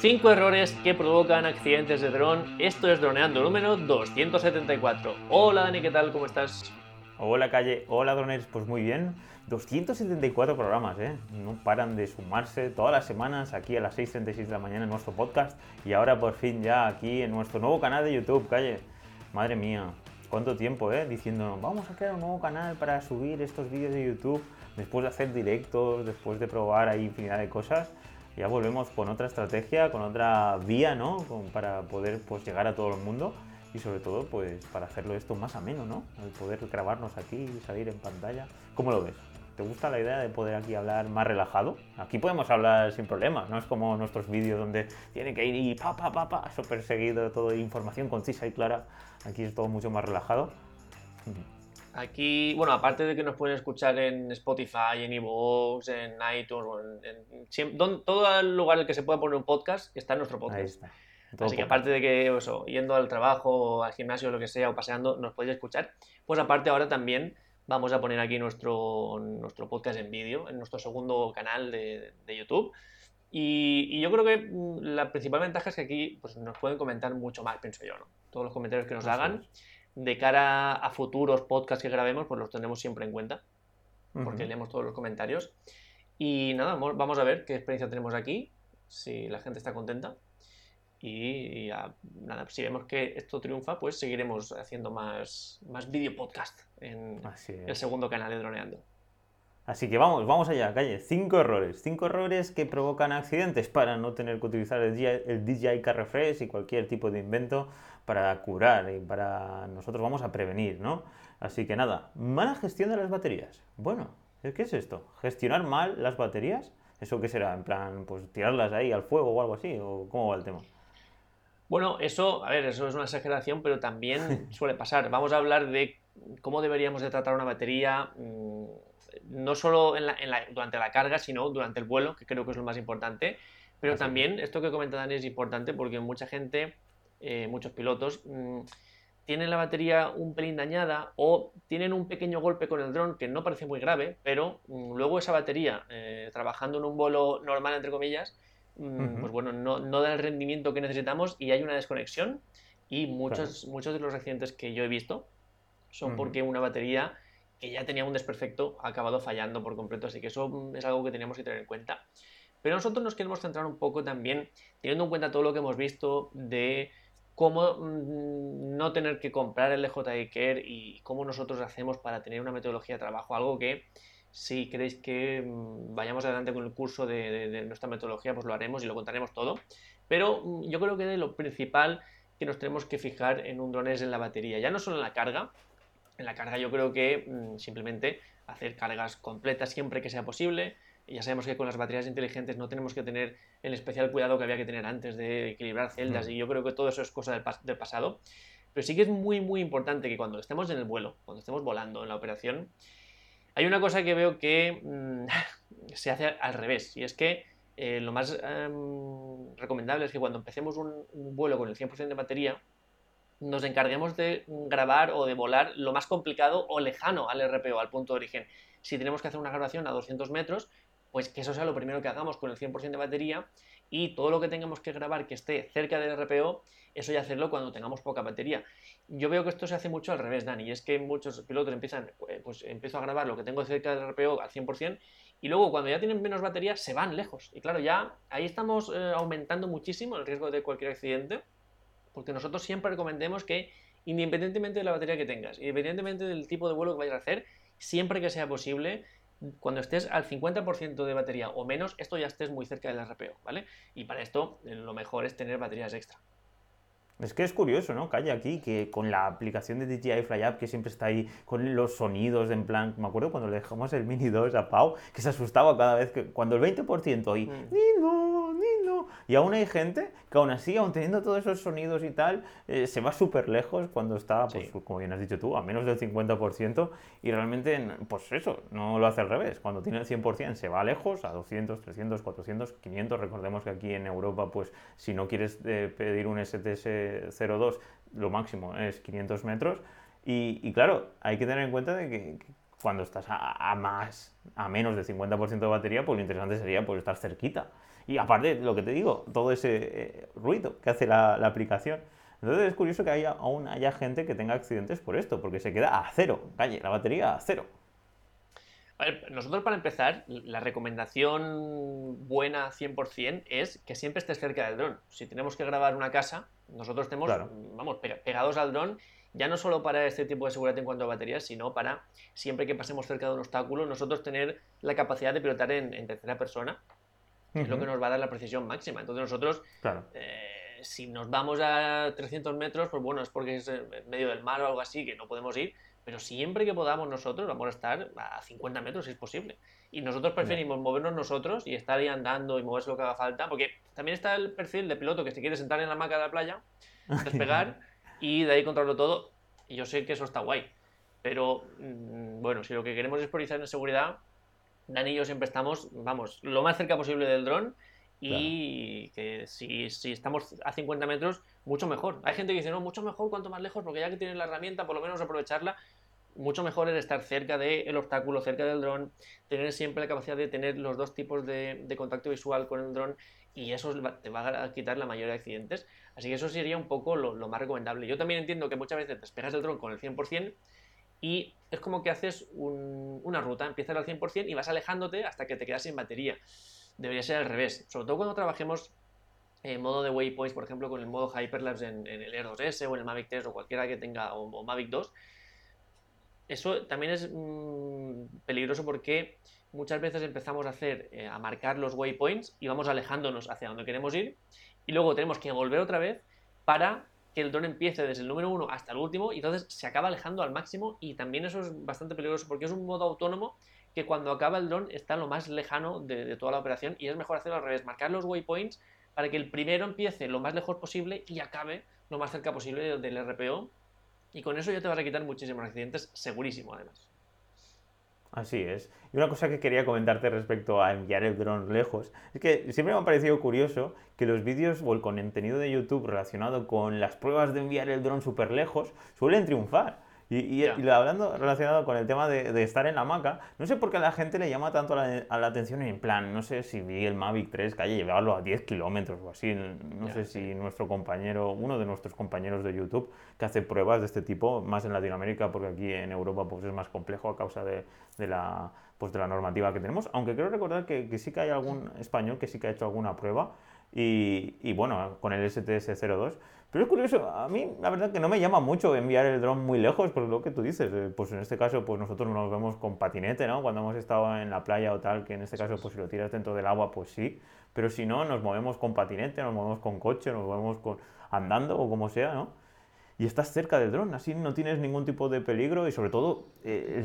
5 errores que provocan accidentes de dron. Esto es Droneando número 274. Hola Dani, ¿qué tal? ¿Cómo estás? Hola Calle, hola Droners, pues muy bien. 274 programas, ¿eh? No paran de sumarse todas las semanas aquí a las 6.36 de la mañana en nuestro podcast y ahora por fin ya aquí en nuestro nuevo canal de YouTube, Calle. Madre mía, cuánto tiempo, ¿eh? Diciendo, vamos a crear un nuevo canal para subir estos vídeos de YouTube después de hacer directos, después de probar ahí infinidad de cosas ya volvemos con otra estrategia, con otra vía, ¿no? para poder pues, llegar a todo el mundo y sobre todo pues para hacerlo esto más ameno, ¿no? El poder grabarnos aquí y salir en pantalla. ¿Cómo lo ves? ¿Te gusta la idea de poder aquí hablar más relajado? Aquí podemos hablar sin problemas, no es como nuestros vídeos donde tiene que ir y pa, pa, pa, pa, súper seguido, todo información concisa y clara. Aquí es todo mucho más relajado. Aquí, bueno, aparte de que nos pueden escuchar en Spotify, en iVoox, en iTunes, en, todo el lugar en el que se pueda poner un podcast, está en nuestro podcast. Así que aparte de que, eso, yendo al trabajo, al gimnasio, lo que sea, o paseando, nos podéis escuchar, pues aparte ahora también vamos a poner aquí nuestro, nuestro podcast en vídeo, en nuestro segundo canal de, YouTube. Y, yo creo que mm, la principal ventaja es que aquí pues, nos pueden comentar mucho más, pienso yo, ¿no? Todos los comentarios que nos hagan de cara a futuros podcasts que grabemos, pues los tenemos siempre en cuenta, porque leemos todos los comentarios. Y nada, vamos a ver qué experiencia tenemos aquí, si la gente está contenta. Y, nada, si vemos que esto triunfa, pues seguiremos haciendo más, más video podcast en el segundo canal de Droneando. Así que vamos, vamos allá, calle. Cinco errores. Cinco errores que provocan accidentes para no tener que utilizar el DJI, el DJI Car Refresh y cualquier tipo de invento para curar y para nosotros vamos a prevenir, ¿no? Así que nada, mala gestión de las baterías. Bueno, ¿qué es esto? ¿Gestionar mal las baterías? ¿Eso qué será? En plan, pues tirarlas ahí al fuego o algo así, o cómo va el tema? Bueno, eso, a ver, eso es una exageración, pero también suele pasar. Vamos a hablar de cómo deberíamos de tratar una batería, mm, no solo durante la carga, sino durante el vuelo, que creo que es lo más importante. Pero también, esto que comenta Dani es importante porque mucha gente eh, muchos pilotos, mm, tienen la batería un pelín dañada o tienen un pequeño golpe con el dron que no parece muy grave, pero mm, luego esa batería, eh, trabajando en un vuelo normal, entre comillas, mm, pues bueno, no, no, da el rendimiento que necesitamos y hay una desconexión y muchos, muchos de los accidentes que yo he visto son porque una batería que ya tenía un desperfecto ha acabado fallando por completo, así que eso es algo que tenemos que tener en cuenta. Pero nosotros nos queremos centrar un poco también, teniendo en cuenta todo lo que hemos visto de cómo mm, no tener que comprar el DJI y cómo nosotros hacemos para tener una metodología de trabajo, algo que si queréis que mm, vayamos adelante con el curso de, nuestra metodología, pues lo haremos y lo contaremos todo. Pero mm, yo creo que lo principal que nos tenemos que fijar en un drone es en la batería, ya no solo en la carga, en la carga yo creo que simplemente hacer cargas completas siempre que sea posible, ya sabemos que con las baterías inteligentes no tenemos que tener el especial cuidado que había que tener antes de equilibrar celdas mm. y yo creo que todo eso es cosa del, pasado. Pero sí que es muy, muy importante que cuando estemos en el vuelo, cuando estemos volando en la operación, hay una cosa que veo que mm, se hace al revés y es que eh, lo más em, recomendable es que cuando empecemos un, un vuelo con el 100% de batería, nos encarguemos de grabar o de volar lo más complicado o lejano al RPO, al punto de origen. Si tenemos que hacer una grabación a 200 metros, pues que eso sea lo primero que hagamos con el 100% de batería y todo lo que tengamos que grabar que esté cerca del RPO, eso ya hacerlo cuando tengamos poca batería. Yo veo que esto se hace mucho al revés, Dani, y es que muchos pilotos empiezan, eh, pues empiezo a grabar lo que tengo cerca del RPO al 100% y luego cuando ya tienen menos batería se van lejos. Y claro, ya ahí estamos eh, aumentando muchísimo el riesgo de cualquier accidente, porque nosotros siempre recomendemos que independientemente de la batería que tengas, independientemente del tipo de vuelo que vayas a hacer, siempre que sea posible, cuando estés al 50% de batería o menos, esto ya estés muy cerca del RPO, ¿vale? Y para esto eh, lo mejor es tener baterías extra. Es que es curioso, ¿no? Calla aquí, que con la aplicación de DJI FlyUp, que siempre está ahí con los sonidos, de en plan, me acuerdo cuando le dejamos el Mini 2 a Pau, que se asustaba cada vez que, cuando el 20% y, mm. Y aún hay gente que aún así, aún teniendo todos esos sonidos y tal, eh, se va súper lejos cuando está, pues, como bien has dicho tú, a menos del 50% y realmente, pues eso, no lo hace al revés. Cuando tiene el 100% se va lejos, a 200, 300, 400, 500. Recordemos que aquí en Europa, pues si no quieres eh, pedir un STS-02, lo máximo es 500 metros. Y, claro, hay que tener en cuenta de que, cuando estás a, más, a menos del 50% de batería, pues lo interesante sería pues, estar cerquita. Y aparte, lo que te digo, todo ese eh, ruido que hace la, aplicación. Entonces es curioso que haya, aún haya gente que tenga accidentes por esto, porque se queda a cero, calle, la batería a cero. Nosotros para empezar, la recomendación buena 100% es que siempre estés cerca del dron. Si tenemos que grabar una casa, nosotros estemos, vamos, pegados al dron ya no solo para este tipo de seguridad en cuanto a baterías, sino para siempre que pasemos cerca de un obstáculo, nosotros tener la capacidad de pilotar en, tercera persona, es lo que nos va a dar la precisión máxima. Entonces nosotros, eh, si nos vamos a 300 metros, pues bueno, es porque es en medio del mar o algo así, que no podemos ir, pero siempre que podamos nosotros vamos a estar a 50 metros si es posible. Y nosotros preferimos movernos nosotros y estar ahí andando y moverse lo que haga falta, porque también está el perfil de piloto que si quiere sentar en la hamaca de la playa, despegar y de ahí controlarlo todo. Y yo sé que eso está guay. Pero mm, bueno, si lo que queremos es priorizar en seguridad, Dani y yo siempre estamos, vamos, lo más cerca posible del dron y que si, si, estamos a 50 metros, mucho mejor. Hay gente que dice, no, mucho mejor cuanto más lejos, porque ya que tienes la herramienta, por lo menos aprovecharla. Mucho mejor es estar cerca del obstáculo, cerca del dron, tener siempre la capacidad de tener los dos tipos de, de contacto visual con el dron y eso te va a quitar la mayoría de accidentes. Así que eso sería un poco lo, más recomendable. Yo también entiendo que muchas veces te despegas el dron con el 100% y es como que haces una ruta, empiezas al 100% y vas alejándote hasta que te quedas sin batería. Debería ser al revés, sobre todo cuando trabajemos en modo de waypoints, por ejemplo, con el modo Hyperlapse en, el Air 2S o en el Mavic 3 o cualquiera que tenga, o, Mavic 2. Eso también es mm, peligroso porque muchas veces empezamos a hacer, eh, a marcar los waypoints y vamos alejándonos hacia donde queremos ir y luego tenemos que volver otra vez para que el dron empiece desde el número 1 hasta el último y entonces se acaba alejando al máximo y también eso es bastante peligroso porque es un modo autónomo que cuando acaba el dron está lo más lejano de, toda la operación y es mejor hacerlo al revés, marcar los waypoints para que el primero empiece lo más lejos posible y acabe lo más cerca posible del RPO y con eso ya te vas a quitar muchísimos accidentes, segurísimo además. Así es. Y una cosa que quería comentarte respecto a enviar el dron lejos, es que siempre me ha parecido curioso que los vídeos o el contenido de YouTube relacionado con las pruebas de enviar el dron súper lejos suelen triunfar. Y, hablando relacionado con el tema de, estar en la hamaca, no sé por qué a la gente le llama tanto la, a la atención en plan, no sé si vi el Mavic 3 que haya llevarlo a 10 kilómetros o así, no sé si nuestro compañero, uno de nuestros compañeros de YouTube que hace pruebas de este tipo, más en Latinoamérica, porque aquí en Europa pues es más complejo a causa de, la pues de la normativa que tenemos, aunque creo recordar que, que sí que hay algún español que sí que ha hecho alguna prueba y, y bueno, con el STS-02 pero es curioso, a mí la verdad que no me llama mucho enviar el dron muy lejos, por lo que tú dices. Eh, pues en este caso, pues nosotros nos vemos con patinete, ¿no? Cuando hemos estado en la playa o tal, que en este caso, pues si lo tiras dentro del agua, pues sí. Pero si no, nos movemos con patinete, nos movemos con coche, nos movemos con andando o como sea, ¿no? Y estás cerca del dron, así no tienes ningún tipo de peligro y sobre todo eh,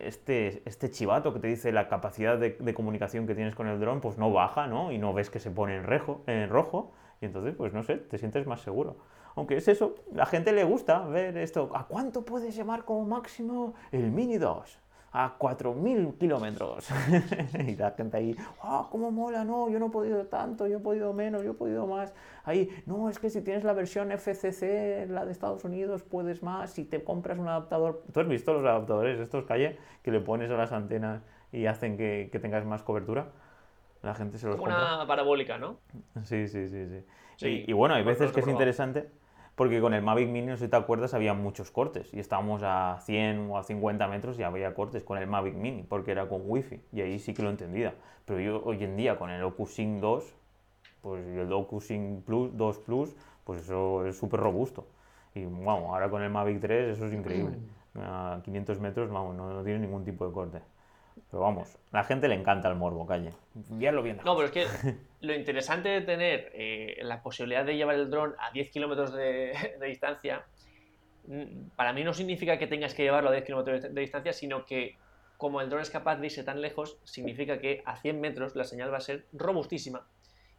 este, este chivato que te dice la capacidad de, de comunicación que tienes con el dron, pues no baja, ¿no? Y no ves que se pone en, rejo, en rojo y entonces, pues no sé, te sientes más seguro. Aunque es eso, la gente le gusta ver esto. ¿A cuánto puedes llevar como máximo el Mini 2? A 4.000 kilómetros. y la gente ahí, ¡ah, cómo mola! No, yo no he podido tanto, yo he podido menos, yo he podido más. Ahí, no, es que si tienes la versión FCC, la de Estados Unidos, puedes más. Si te compras un adaptador. ¿Tú has visto los adaptadores estos, Calle, que le pones a las antenas y hacen que, que tengas más cobertura? La gente se los Como una parabólica, ¿no? Sí, sí, sí, sí. y, bueno, hay veces que es interesante porque con el Mavic Mini, si te acuerdas, había muchos cortes y estábamos a 100 o a 50 metros y había cortes con el Mavic Mini porque era con Wi-Fi y ahí sí que lo entendía. Pero yo hoy en día con el OcuSync 2, pues el OcuSync Plus, 2 Plus, pues eso es súper robusto. Y vamos, ahora con el Mavic 3 eso es increíble. A 500 metros, vamos, no, no tiene ningún tipo de corte. Pero vamos, a la gente le encanta el morbo, calle. Enviarlo bien. No, pero es que lo interesante de tener eh, la posibilidad de llevar el dron a 10 kilómetros de, distancia, mm, para mí no significa que tengas que llevarlo a 10 kilómetros de, distancia, sino que como el dron es capaz de irse tan lejos, significa que a 100 metros la señal va a ser robustísima,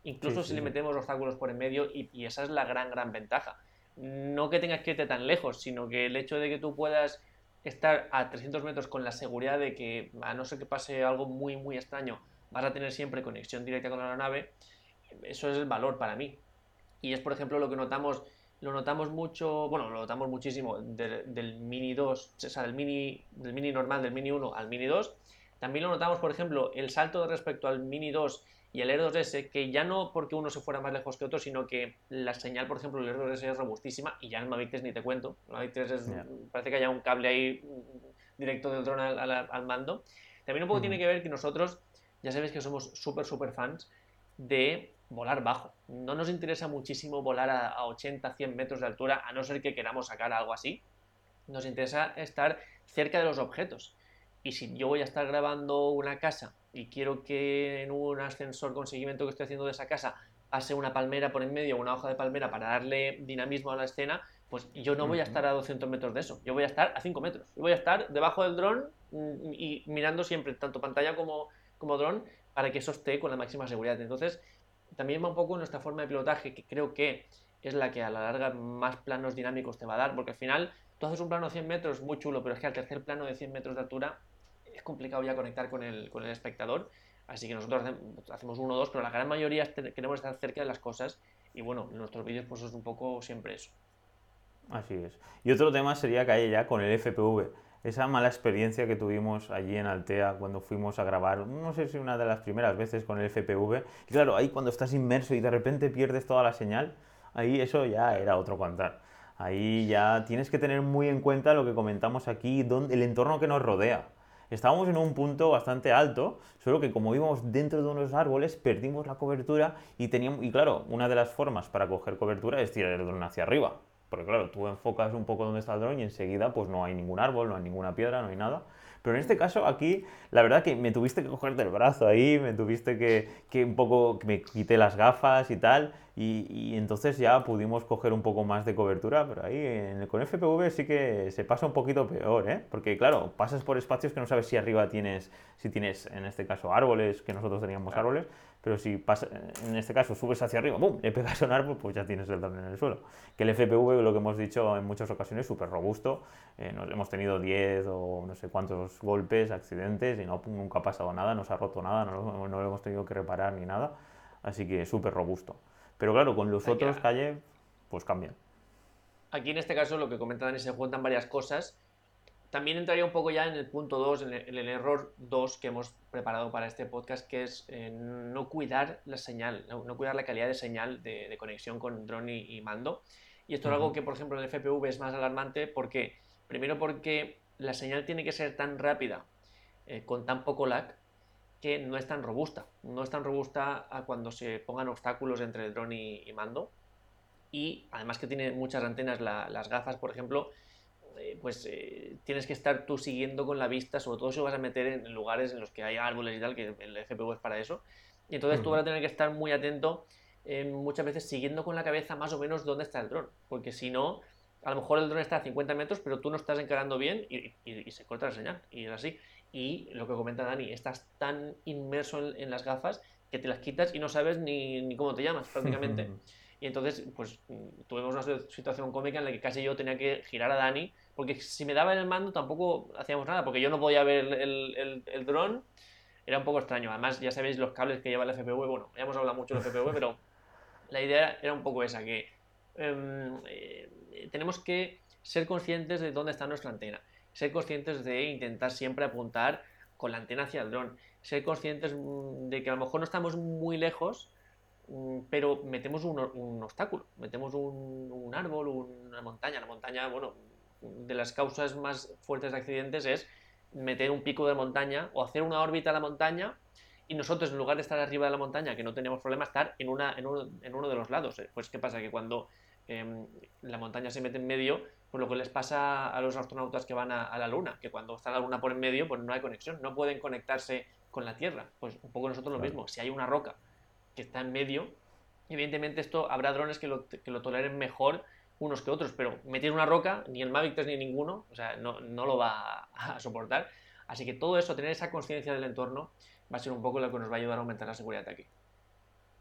incluso si le metemos obstáculos por en medio, y, y esa es la gran, gran ventaja. No que tengas que irte tan lejos, sino que el hecho de que tú puedas estar a 300 metros con la seguridad de que, a no ser que pase algo muy, muy extraño, vas a tener siempre conexión directa con la nave, eso es el valor para mí. Y es, por ejemplo, lo que notamos, lo notamos mucho, bueno, lo notamos muchísimo del Mini 2, o sea, del Mini, del Mini normal, del Mini 1 al Mini 2. También lo notamos, por ejemplo, el salto respecto al Mini 2 y el Air 2S, que ya no porque uno se fuera más lejos que otro, sino que la señal, por ejemplo, el Air 2S es robustísima y ya el Mavic 3 ni te cuento. El Mavic 3 es, parece que haya un cable ahí directo del dron al, mando. También un poco tiene que ver que nosotros, ya sabéis que somos súper, súper fans de volar bajo. No nos interesa muchísimo volar a, a 80, 100 metros de altura, a no ser que queramos sacar algo así. Nos interesa estar cerca de los objetos. Y si yo voy a estar grabando una casa y quiero que en un ascensor con seguimiento que estoy haciendo de esa casa pase una palmera por en medio, una hoja de palmera para darle dinamismo a la escena, pues yo no voy a estar a 200 metros de eso, yo voy a estar a 5 metros. Yo voy a estar debajo del dron mm, y mirando siempre tanto pantalla como, como dron para que eso esté con la máxima seguridad. Entonces, también va un poco nuestra forma de pilotaje, que creo que es la que a la larga más planos dinámicos te va a dar, porque al final tú haces un plano de 100 metros muy chulo, pero es que al tercer plano de 100 metros de altura es complicado ya conectar con el, con el espectador. Así que nosotros hacemos uno o dos, pero la gran mayoría queremos estar cerca de las cosas. Y bueno, en nuestros vídeos pues es un poco siempre eso. Así es. Y otro tema sería que hay ya con el FPV. Esa mala experiencia que tuvimos allí en Altea cuando fuimos a grabar, no sé si una de las primeras veces con el FPV. Y claro, ahí cuando estás inmerso y de repente pierdes toda la señal, ahí eso ya era otro contar. Ahí ya tienes que tener muy en cuenta lo que comentamos aquí, el entorno que nos rodea estábamos en un punto bastante alto, solo que como íbamos dentro de unos árboles, perdimos la cobertura y teníamos, y claro, una de las formas para coger cobertura es tirar el dron hacia arriba. Porque claro, tú enfocas un poco donde está el dron y enseguida pues no hay ningún árbol, no hay ninguna piedra, no hay nada. Pero en este caso aquí, la verdad que me tuviste que cogerte el brazo ahí, me tuviste que, que un poco, que me quité las gafas y tal, y, entonces ya pudimos coger un poco más de cobertura, pero ahí en, con FPV sí que se pasa un poquito peor, ¿eh? Porque claro, pasas por espacios que no sabes si arriba tienes, si tienes en este caso árboles, que nosotros teníamos árboles, pero si pasa, en este caso subes hacia arriba, ¡bum!, le pegas a un árbol, pues ya tienes el dron en el suelo. Que el FPV, lo que hemos dicho en muchas ocasiones, súper robusto, eh, nos, hemos tenido 10 o no sé cuántos golpes, accidentes, y no, nunca ha pasado nada, no se ha roto nada, no, no lo hemos tenido que reparar ni nada, así que súper robusto. Pero claro, con los otros calle, pues cambian. Aquí en este caso lo que comenta Dani se juntan varias cosas. También entraría un poco ya en el punto 2, en, el, error 2 que hemos preparado para este podcast, que es eh, no cuidar la señal, no, cuidar la calidad de señal de, conexión con drone y, mando. Y esto es algo que, por ejemplo, en el FPV es más alarmante porque, primero porque la señal tiene que ser tan rápida, eh, con tan poco lag, que no es tan robusta. No es tan robusta a cuando se pongan obstáculos entre el dron y, mando. Y además que tiene muchas antenas, las gafas, por ejemplo, eh, pues eh, tienes que estar tú siguiendo con la vista, sobre todo si vas a meter en lugares en los que hay árboles y tal, que el FPV es para eso. Y entonces tú vas a tener que estar muy atento, eh, muchas veces siguiendo con la cabeza más o menos dónde está el dron, porque si no, a lo mejor el dron está a 50 metros, pero tú no estás encarando bien y, y se corta la señal, y es así y lo que comenta Dani, estás tan inmerso en, las gafas que te las quitas y no sabes ni, ni cómo te llamas prácticamente. y entonces, pues tuvimos una situación cómica en la que casi yo tenía que girar a Dani, porque si me daba el mando tampoco hacíamos nada, porque yo no podía ver el, el, el dron, era un poco extraño. Además, ya sabéis los cables que lleva el FPV, bueno, ya hemos hablado mucho del FPV, pero la idea era un poco esa, que em, eh, tenemos que ser conscientes de dónde está nuestra antena ser conscientes de intentar siempre apuntar con la antena hacia el dron, ser conscientes mm, de que a lo mejor no estamos muy lejos, mm, pero metemos un, obstáculo, metemos un, árbol, una montaña. La montaña, bueno, de las causas más fuertes de accidentes es meter un pico de montaña o hacer una órbita a la montaña y nosotros en lugar de estar arriba de la montaña, que no tenemos problema, estar en, una, en, uno, de los lados. ¿eh? Pues ¿qué pasa? Que cuando em, la montaña se mete en medio, por lo que les pasa a los astronautas que van a, la Luna, que cuando está la Luna por en medio, pues no hay conexión, no pueden conectarse con la Tierra. Pues un poco nosotros lo mismo, si hay una roca que está en medio, evidentemente esto habrá drones que lo, que lo toleren mejor unos que otros, pero meter una roca, ni el Mavic 3 ni ninguno, o sea, no, no lo va a, soportar. Así que todo eso, tener esa conciencia del entorno, va a ser un poco lo que nos va a ayudar a aumentar la seguridad aquí.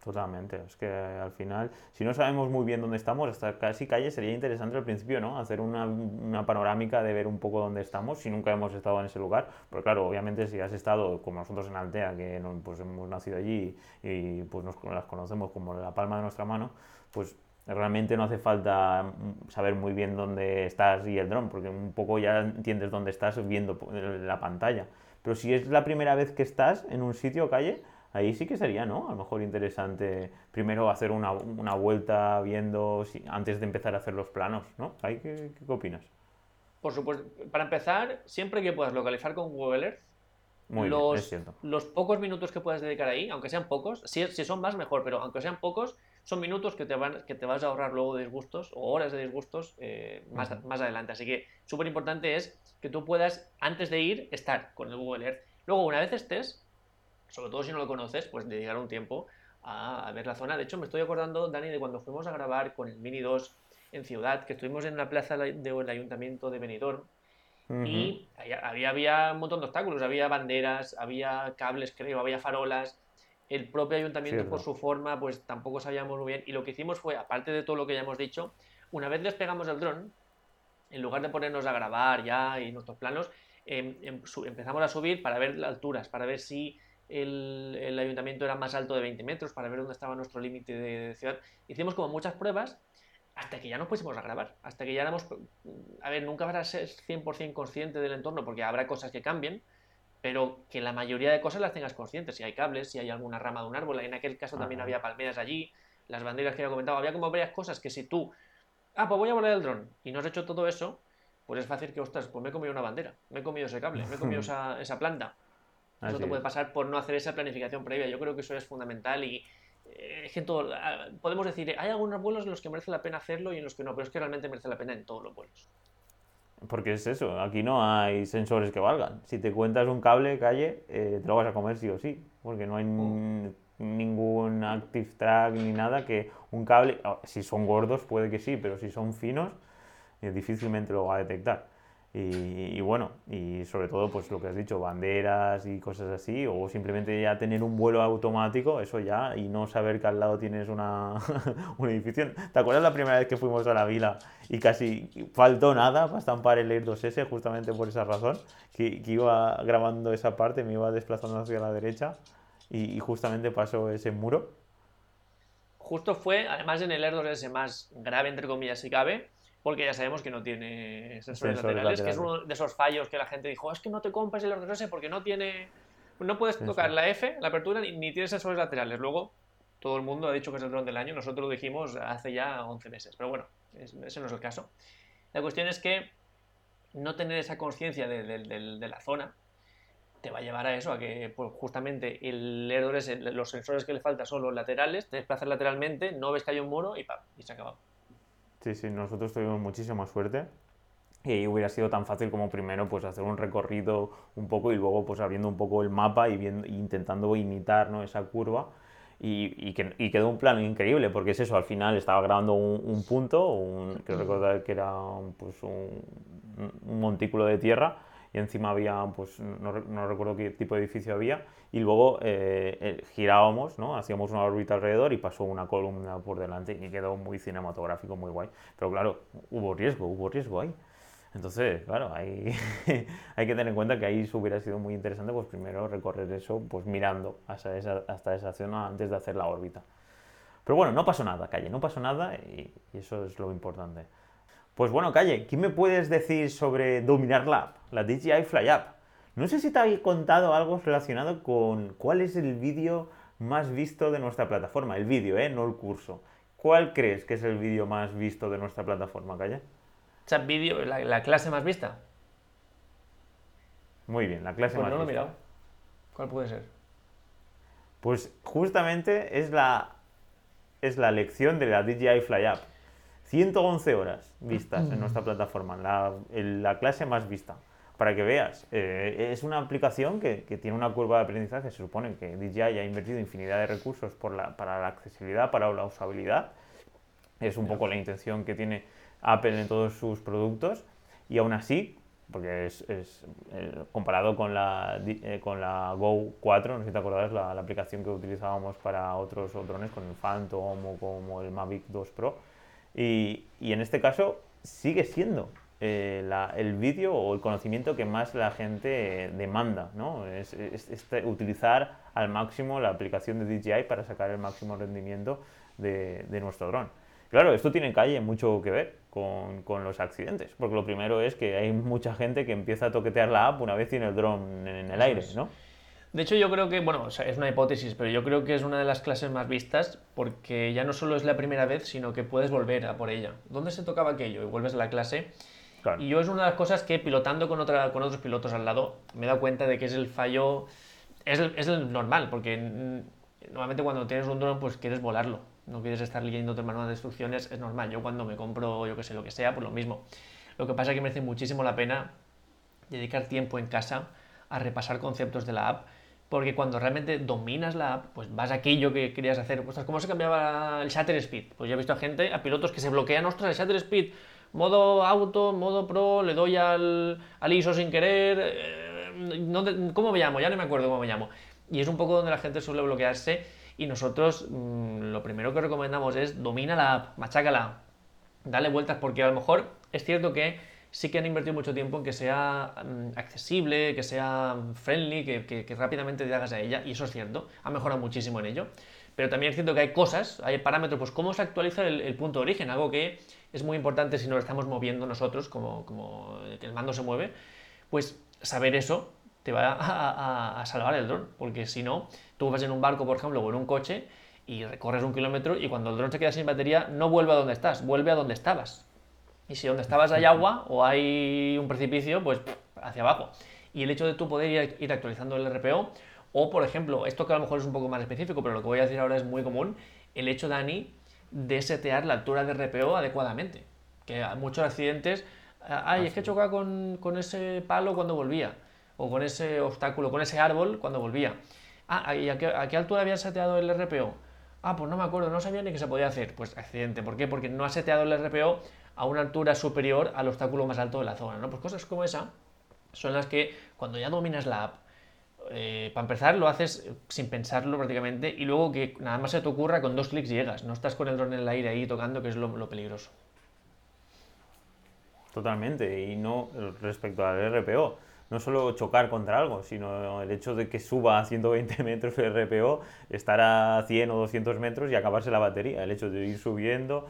Totalmente, es que al final, si no sabemos muy bien dónde estamos, hasta casi calle sería interesante al principio, ¿no? Hacer una, una, panorámica de ver un poco dónde estamos, si nunca hemos estado en ese lugar. Porque claro, obviamente si has estado como nosotros en Altea, que pues hemos nacido allí y pues nos las conocemos como la palma de nuestra mano, pues realmente no hace falta saber muy bien dónde estás y el dron, porque un poco ya entiendes dónde estás viendo la pantalla. Pero si es la primera vez que estás en un sitio, calle, ahí sí que sería, ¿no? A lo mejor interesante primero hacer una, una vuelta viendo si, antes de empezar a hacer los planos, ¿no? ¿Ahí qué, qué, opinas? Por supuesto, para empezar, siempre que puedas localizar con Google Earth, Muy los, bien, los pocos minutos que puedas dedicar ahí, aunque sean pocos, si, si son más mejor, pero aunque sean pocos, son minutos que te, van, que te vas a ahorrar luego de disgustos o horas de disgustos eh, más, más adelante. Así que súper importante es que tú puedas, antes de ir, estar con el Google Earth. Luego, una vez estés, sobre todo si no lo conoces, pues dedicar un tiempo a, ver la zona. De hecho, me estoy acordando, Dani, de cuando fuimos a grabar con el Mini 2 en Ciudad, que estuvimos en la plaza del Ayuntamiento de Benidorm, y había, había un montón de obstáculos, había banderas, había cables, creo, había farolas, el propio ayuntamiento por su forma, pues tampoco sabíamos muy bien. Y lo que hicimos fue, aparte de todo lo que ya hemos dicho, una vez despegamos el dron, en lugar de ponernos a grabar ya y nuestros planos, em, em, empezamos a subir para ver las alturas, para ver si el, ayuntamiento era más alto de 20 metros, para ver dónde estaba nuestro límite de, ciudad. Hicimos como muchas pruebas hasta que ya nos pusimos a grabar, hasta que ya éramos... A ver, nunca a ser 100% consciente del entorno porque habrá cosas que cambien, pero que la mayoría de cosas las tengas conscientes. Si hay cables, si hay alguna rama de un árbol, en aquel caso también había palmeras allí, las banderas que había comentado, había como varias cosas que si tú, ah, pues voy a volar el dron y no has hecho todo eso, pues es fácil que, ostras, pues me he comido una bandera, me he comido ese cable, me he comido esa, esa planta. Eso te puede pasar por no hacer esa planificación previa. Yo creo que eso es fundamental y eh, es que todo, ah, podemos decir, hay algunos vuelos en los que merece la pena hacerlo y en los que no, pero es que realmente merece la pena en todos los vuelos. Porque es eso, aquí no hay sensores que valgan. Si te cuentas un cable calle, eh, te lo vas a comer sí o sí, porque no hay mm. ningún active track ni nada que un cable, ah, si son gordos puede que sí, pero si son finos, eh, difícilmente lo va a detectar. Y, bueno, y sobre todo, pues lo que has dicho, banderas y cosas así, o simplemente ya tener un vuelo automático, eso ya, y no saber que al lado tienes una, un edificio. ¿Te acuerdas la primera vez que fuimos a la vila y casi faltó nada para estampar el Air 2S, justamente por esa razón, que, que iba grabando esa parte, me iba desplazando hacia la derecha y, y justamente pasó ese muro? Justo fue, además en el Air 2S más grave, entre comillas, si cabe, porque ya sabemos que no tiene sensores, laterales, que es uno de esos fallos que la gente dijo, es que no te compras el r porque no tiene... No puedes tocar la F, la apertura, ni, ni tiene sensores laterales. Luego, todo el mundo ha dicho que es el dron del año, nosotros lo dijimos hace ya 11 meses, pero bueno, ese no es el caso. La cuestión es que no tener esa conciencia de, de, la zona te va a llevar a eso, a que pues, justamente el Air los sensores que le faltan son los laterales, te desplazas lateralmente, no ves que hay un muro y ¡pam! y se ha acabado. Sí, sí, nosotros tuvimos muchísima suerte y hubiera sido tan fácil como primero pues hacer un recorrido un poco y luego pues abriendo un poco el mapa y viendo, intentando imitar ¿no? esa curva y, y, que, y, quedó un plano increíble porque es eso, al final estaba grabando un, un punto, un, que recordar que era pues un, un montículo de tierra y encima había, pues no, no, recuerdo qué tipo de edificio había, y luego eh, eh, girábamos, ¿no? hacíamos una órbita alrededor y pasó una columna por delante y quedó muy cinematográfico, muy guay. Pero claro, hubo riesgo, hubo riesgo ahí. Entonces, claro, hay, hay que tener en cuenta que ahí hubiera sido muy interesante, pues primero recorrer eso, pues mirando hasta esa, hasta esa zona antes de hacer la órbita. Pero bueno, no pasó nada, calle, no pasó nada y, y eso es lo importante. Pues bueno, Calle, ¿qué me puedes decir sobre Dominar Lab, la DJI Fly App? No sé si te había contado algo relacionado con cuál es el vídeo más visto de nuestra plataforma. El vídeo, ¿eh? No el curso. ¿Cuál crees que es el vídeo más visto de nuestra plataforma, Calle? Sea, vídeo, la, clase más vista. Muy bien, la clase pues más no lo he mirado. ¿Cuál puede ser? Pues justamente es la, es la lección de la DJI Fly App. 111 horas vistas en nuestra plataforma, la, la clase más vista. Para que veas, eh, es una aplicación que, que, tiene una curva de aprendizaje. Se supone que DJI ha invertido infinidad de recursos por la, para la accesibilidad, para la usabilidad. Es un poco la intención que tiene Apple en todos sus productos. Y aún así, porque es, es eh, comparado con la, eh, con la Go 4, no sé si te acordarás, la, la, aplicación que utilizábamos para otros drones, con el Phantom o como el Mavic 2 Pro, y, y en este caso sigue siendo eh, la, el vídeo o el conocimiento que más la gente demanda, ¿no? Es, es, es, utilizar al máximo la aplicación de DJI para sacar el máximo rendimiento de, de nuestro dron. Claro, esto tiene calle mucho que ver con, con, los accidentes, porque lo primero es que hay mucha gente que empieza a toquetear la app una vez tiene el dron en, en el aire, ¿no? De hecho, yo creo que, bueno, o sea, es una hipótesis, pero yo creo que es una de las clases más vistas porque ya no solo es la primera vez, sino que puedes volver a por ella. ¿Dónde se tocaba aquello? Y vuelves a la clase. Y yo es una de las cosas que pilotando con, otros pilotos al lado me he dado cuenta de que es el fallo, es el, normal, porque normalmente cuando tienes un dron pues quieres volarlo, no quieres estar leyendo el manual de instrucciones, es normal. Yo cuando me compro, yo que sé, lo que sea, pues lo mismo. Lo que pasa es que merece muchísimo la pena dedicar tiempo en casa a repasar conceptos de la app, porque cuando realmente dominas la app, pues vas a aquello que querías hacer. Pues, ¿Cómo se cambiaba el shutter speed? Pues yo he visto a gente, a pilotos que se bloquean, ostras, el shutter speed, modo auto, modo pro, le doy al, al ISO sin querer, eh, ¿cómo me llamo? Ya no me acuerdo cómo me llamo. Y es un poco donde la gente suele bloquearse y nosotros mm, lo primero que recomendamos es domina la app, machácala, dale vueltas porque a lo mejor es cierto que sí que han invertido mucho tiempo en que sea mm, accesible, que sea friendly, que, que- que rápidamente te hagas a ella, y eso es cierto, ha mejorado muchísimo en ello. Pero también es cierto que hay cosas, hay parámetros, pues cómo se actualiza el, el punto de origen, algo que es muy importante si no lo estamos moviendo nosotros, como, como el mando se mueve, pues saber eso te va a, a- a salvar el dron, porque si no, tú vas en un barco, por ejemplo, o en un coche y recorres un kilómetro y cuando el dron se queda sin batería, no vuelve a donde estás, vuelve a donde estabas. Y si donde estabas hay agua o hay un precipicio, pues hacia abajo. Y el hecho de tú poder ir, ir actualizando el RPO, o por ejemplo, esto que a lo mejor es un poco más específico, pero lo que voy a decir ahora es muy común, el hecho, Dani, de setear la altura de RPO adecuadamente. Que muchos accidentes, ay, es que chocaba con, con ese palo cuando volvía, o con ese obstáculo, con ese árbol cuando volvía. Ah, ¿y a qué, a qué altura habías seteado el RPO? Ah, pues no me acuerdo, no sabía ni que se podía hacer. Pues accidente. ¿Por qué? Porque no has seteado el RPO a una altura superior al obstáculo más alto de la zona, ¿no? Pues cosas como esa son las que cuando ya dominas la app, eh, para empezar lo haces sin pensarlo prácticamente y luego que nada más se te ocurra con dos clics llegas, no estás con el dron en el aire ahí tocando que es lo, lo peligroso. Totalmente, y no respecto al RPO, no solo chocar contra algo, sino el hecho de que suba a 120 metros el RPO, estar a 100 o 200 metros y acabarse la batería, el hecho de ir subiendo,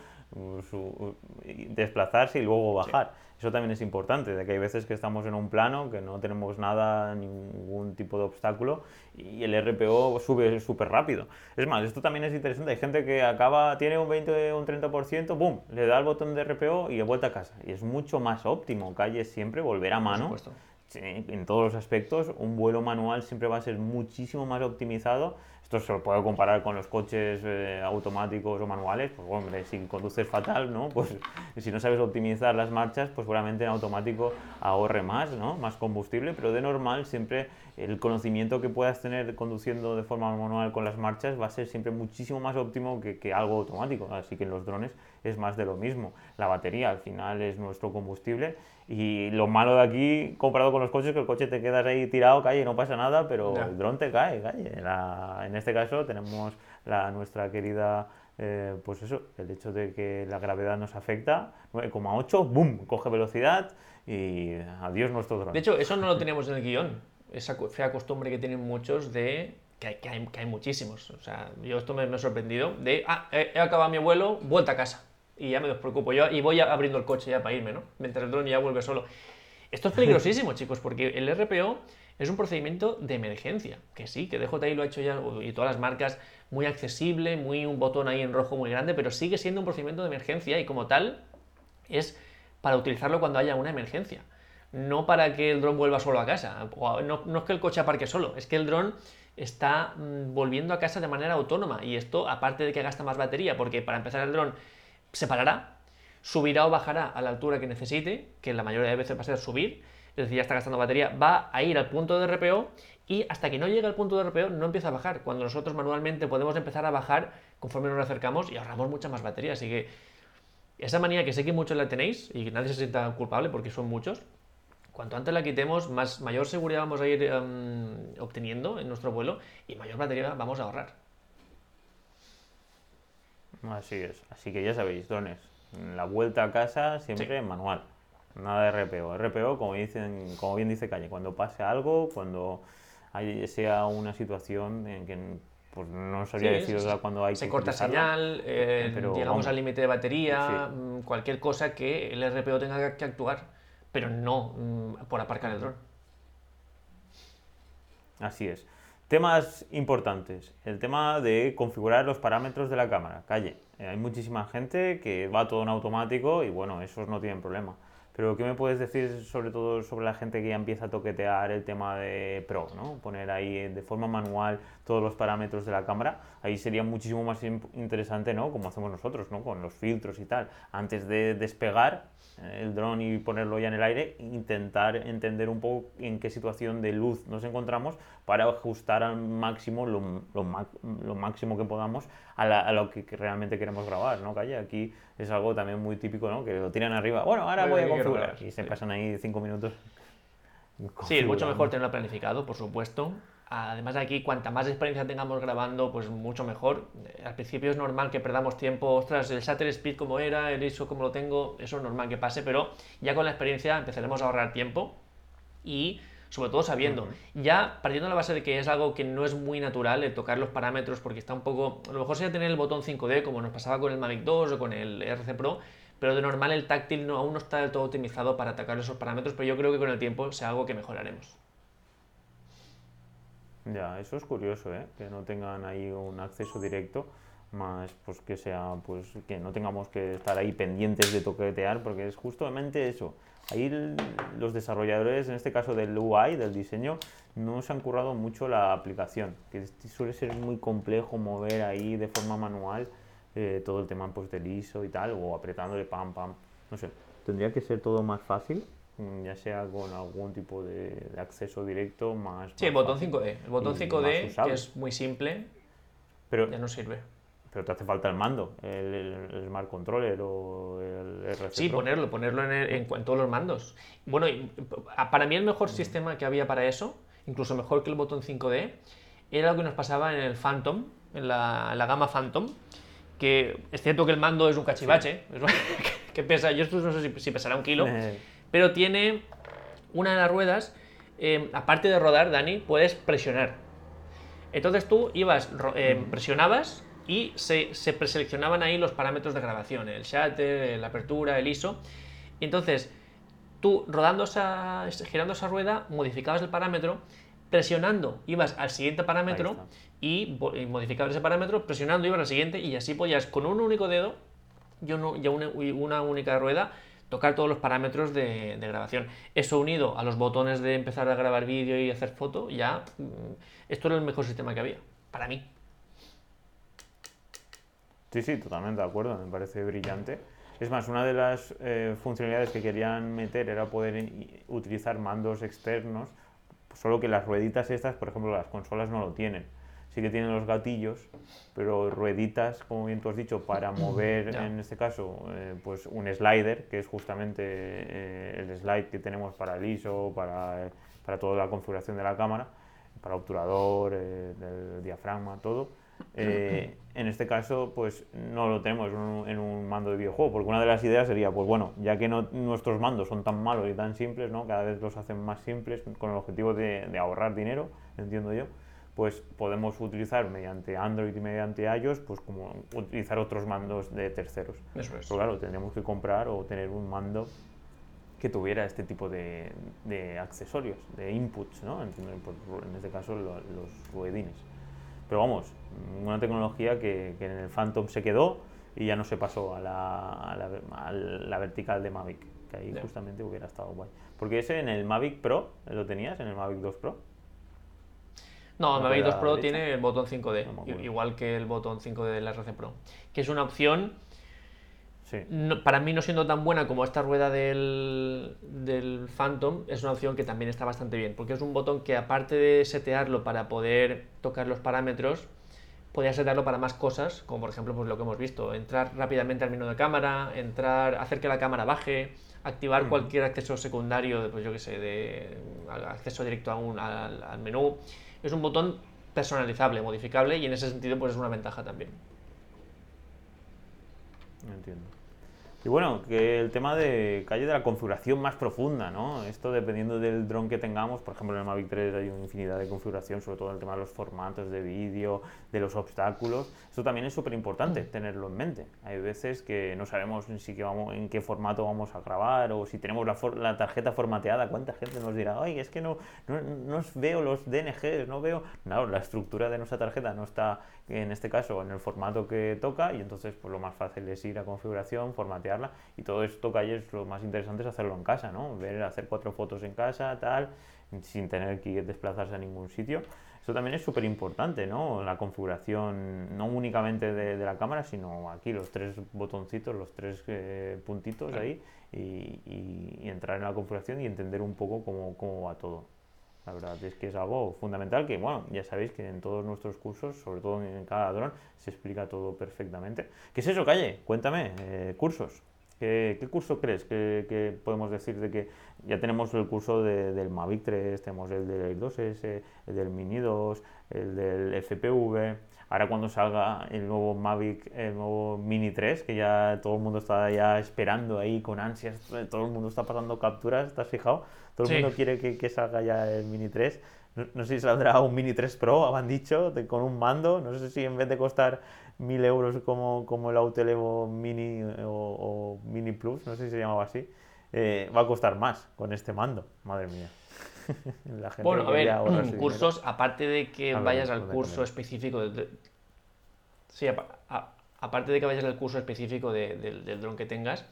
su- y desplazarse y luego bajar. Eso también es importante, de que hay veces que estamos en un plano, que no tenemos nada, ningún tipo de obstáculo y el RPO sube súper rápido. Es más, esto también es interesante, hay gente que acaba, tiene un 20 o un 30%, ¡boom!, le da el botón de RPO y de vuelta a casa. Y es mucho más óptimo, calle siempre, volver a mano. Sí, en todos los aspectos, un vuelo manual siempre va a ser muchísimo más optimizado. Esto se lo puedo comparar con los coches eh, automáticos o manuales. Pues hombre, si conduces fatal, ¿no? Pues si no sabes optimizar las marchas, pues seguramente en automático ahorre más, ¿no? Más combustible, pero de normal siempre el conocimiento que puedas tener conduciendo de forma manual con las marchas va a ser siempre muchísimo más óptimo que, que algo automático. Así que en los drones es más de lo mismo. La batería al final es nuestro combustible y lo malo de aquí, comparado con los coches, que el coche te quedas ahí tirado, calle, no pasa nada, pero Ya. el dron te cae, calle. La- en este caso tenemos la, nuestra querida, eh, pues eso, el hecho de que la gravedad nos afecta, 9,8, ¡boom! Coge velocidad y adiós nuestro dron. De hecho, eso no lo teníamos en el guion. Esa fea costumbre que tienen muchos de. Que hay, que hay, que hay muchísimos. O sea, yo esto me, me ha sorprendido. De, ah, he, he acabado mi vuelo, vuelta a casa. Y ya me despreocupo yo. Y voy abriendo el coche ya para irme, ¿no? Mientras el dron ya vuelve solo. Esto es peligrosísimo, chicos, porque el RPO es un procedimiento de emergencia. Que sí, que DJI lo ha hecho ya y todas las marcas muy accesible, muy un botón ahí en rojo muy grande, pero sigue siendo un procedimiento de emergencia y como tal es para utilizarlo cuando haya una emergencia. No para que el dron vuelva solo a casa. No, no es que el coche aparque solo, es que el dron está mm, volviendo a casa de manera autónoma. Y esto, aparte de que gasta más batería, porque para empezar el dron se parará, subirá o bajará a la altura que necesite, que la mayoría de veces va a ser subir, es decir, ya está gastando batería, va a ir al punto de RPO y hasta que no llegue al punto de RPO no empieza a bajar, cuando nosotros manualmente podemos empezar a bajar conforme nos acercamos y ahorramos mucha más batería. Así que esa manía que sé que muchos la tenéis y que nadie se sienta culpable porque son muchos, cuanto antes la quitemos, más, mayor seguridad vamos a ir em, obteniendo en nuestro vuelo y mayor batería vamos a ahorrar. Así es. Así que ya sabéis, drones. La vuelta a casa siempre en manual. Nada de RPO. RPO, como, dicen, como bien dice Calle, cuando pase algo, cuando hay- sea una situación en que pues, no sabría Sí, deciros sí, sí. cuando hay Se que corta señal, eh, Pero, llegamos vamos. al límite de batería, Sí. mm, cualquier cosa que el RPO tenga que actuar, pero no mm, por aparcar el dron. Así es. Temas importantes. El tema de configurar los parámetros de la cámara. Calle. Eh, hay muchísima gente que va todo en automático y bueno, esos no tienen problema. Pero ¿qué me puedes decir sobre todo sobre la gente que ya empieza a toquetear el tema de Pro, ¿no? Poner ahí de forma manual todos los parámetros de la cámara. Ahí sería muchísimo más interesante, ¿no? Como hacemos nosotros, ¿no? Con los filtros y tal. Antes de despegar, el dron y ponerlo ya en el aire, intentar entender un poco en qué situación de luz nos encontramos para ajustar al máximo lo, lo, máximo que podamos a, lo que realmente queremos grabar, ¿no? Calle, aquí es algo también muy típico, ¿no? Que lo tiran arriba, bueno, ahora voy a configurar y se pasan ahí cinco minutos. Sí, es mucho mejor tenerlo planificado, por supuesto. Además aquí, cuanta más experiencia tengamos grabando, pues mucho mejor. Eh, al principio es normal que perdamos tiempo, ostras, el shutter speed como era, el ISO como lo tengo, eso es normal que pase, pero ya con la experiencia empezaremos a ahorrar tiempo y sobre todo sabiendo, ya partiendo de la base de que es algo que no es muy natural el tocar los parámetros porque está un poco, a lo mejor sería tener el botón 5D como nos pasaba con el Mavic 2 o con el RC Pro, pero de normal el táctil no, aún no está del todo optimizado para atacar esos parámetros, pero yo creo que con el tiempo sea algo que mejoraremos. Ya, eso es curioso, ¿eh? que no tengan ahí un acceso directo, más pues que sea, pues que no tengamos que estar ahí pendientes de toquetear, porque es justamente eso. Ahí los desarrolladores, en este caso del UI, del diseño, no se han currado mucho la aplicación, que suele ser muy complejo mover ahí de forma manual eh, todo el tema pues, del ISO y tal, o apretándole pam, pam, no sé. Tendría que ser todo más fácil ya sea con algún tipo de, acceso directo más... Sí, el botón 5D. El botón 5D, que es muy simple, pero, ya no sirve. Pero te hace falta el mando, el, Smart Controller o el RC Sí, ponerlo, ponerlo en, en, todos los mandos. Bueno, para mí el mejor mm. sistema que había para eso, incluso mejor que el botón 5D, era lo que nos pasaba en el Phantom, en la, la gama Phantom, que es cierto que el mando es un cachivache, que pesa, yo no sé si, pesará un kilo, eh. Pero tiene una de las ruedas, eh, aparte de rodar, Dani, puedes presionar. Entonces tú ibas, eh, mm. presionabas y se, se, preseleccionaban ahí los parámetros de grabación, el shutter, la apertura, el ISO. entonces tú rodando esa, girando esa rueda, modificabas el parámetro, presionando ibas al siguiente parámetro y, modificabas ese parámetro, presionando ibas al siguiente y así podías con un único dedo, yo no, ya una, una única rueda, tocar todos los parámetros de, grabación. Eso unido a los botones de empezar a grabar vídeo y hacer foto, ya mm, esto era el mejor sistema que había, para mí. Sí, sí, totalmente de acuerdo, me parece brillante. Es más, una de las eh, funcionalidades que querían meter era poder utilizar mandos externos, solo que las rueditas estas, por ejemplo, las consolas no lo tienen sí que tienen los gatillos, pero rueditas, como bien tú has dicho, para mover, en este caso, eh, pues un slider, que es justamente eh, el slide que tenemos para el ISO, para, para toda la configuración de la cámara, para obturador, eh, el diafragma, todo. en este caso, pues no lo tenemos en un, mando de videojuego, porque una de las ideas sería, pues bueno, ya que no, nuestros mandos son tan malos y tan simples, ¿no? cada vez los hacen más simples con el objetivo de, de ahorrar dinero, entiendo yo, pues podemos utilizar mediante Android y mediante iOS, pues como utilizar otros mandos de terceros. Eso es. Pero claro, tendríamos que comprar o tener un mando que tuviera este tipo de, de accesorios, de inputs, ¿no? En, este caso los ruedines. Pero vamos, una tecnología que, que, en el Phantom se quedó y ya no se pasó a la, a la, vertical de Mavic, que ahí justamente hubiera estado guay. Porque ese en el Mavic Pro, ¿lo tenías? ¿En el Mavic 2 Pro? No, el Mavic 2 Pro tiene el botón 5D, igual que el botón 5D del RC Pro, que es una opción, para mí no siendo tan buena como esta rueda del, del Phantom, es una opción que también está bastante bien, porque es un botón que aparte de setearlo para poder tocar los parámetros, podía setearlo para más cosas, como por ejemplo pues lo que hemos visto, entrar rápidamente al menú de cámara, entrar, hacer que la cámara baje, activar cualquier acceso secundario, pues yo que sé, de acceso directo a un, al menú es un botón personalizable, modificable y en ese sentido pues es una ventaja también. Entiendo. Y bueno, que el tema de calle de la configuración más profunda, ¿no? Esto dependiendo del dron que tengamos, por ejemplo en el Mavic 3 hay una infinidad de configuración, sobre todo el tema de los formatos de vídeo, de los obstáculos. Esto también es súper importante tenerlo en mente. Hay veces que no sabemos si que vamos, en qué formato vamos a grabar o si tenemos la, la tarjeta formateada. ¿Cuánta gente nos dirá, ay, es que no, no, no veo los DNGs, no veo... No, la estructura de nuestra tarjeta no está en este caso en el formato que toca y entonces pues lo más fácil es ir a configuración, formatearla y todo esto que es lo más interesante es hacerlo en casa, ¿no? Ver, hacer cuatro fotos en casa, tal, sin tener que desplazarse a ningún sitio. Eso también es súper importante, ¿no? La configuración no únicamente de, la cámara, sino aquí los tres botoncitos, los tres eh, puntitos ahí y, y, entrar en la configuración y entender un poco cómo, cómo va todo. La verdad es que es algo fundamental que, bueno, ya sabéis que en todos nuestros cursos, sobre todo en cada dron, se explica todo perfectamente. ¿Qué es eso, Calle? Cuéntame, eh, cursos. ¿Qué, curso crees que, podemos decir de que ya tenemos el curso del Mavic 3, tenemos el del 2S, el del Mini 2, el del FPV, ahora cuando salga el nuevo Mavic, el nuevo Mini 3, que ya todo el mundo está ya esperando ahí con ansias, todo el mundo está pasando capturas, ¿estás fijado? Todo el mundo quiere que, salga ya el Mini 3. No, sé si saldrá un Mini 3 Pro, habían dicho, con un mando. No sé si en vez de costar 1000 euros como, como el Autelevo Mini o, Mini Plus, no sé si se llamaba así, eh, va a costar más con este mando. Madre mía. bueno, a ver, cursos, aparte de que vayas al curso específico de, sí, aparte de que vayas al curso específico del dron que tengas,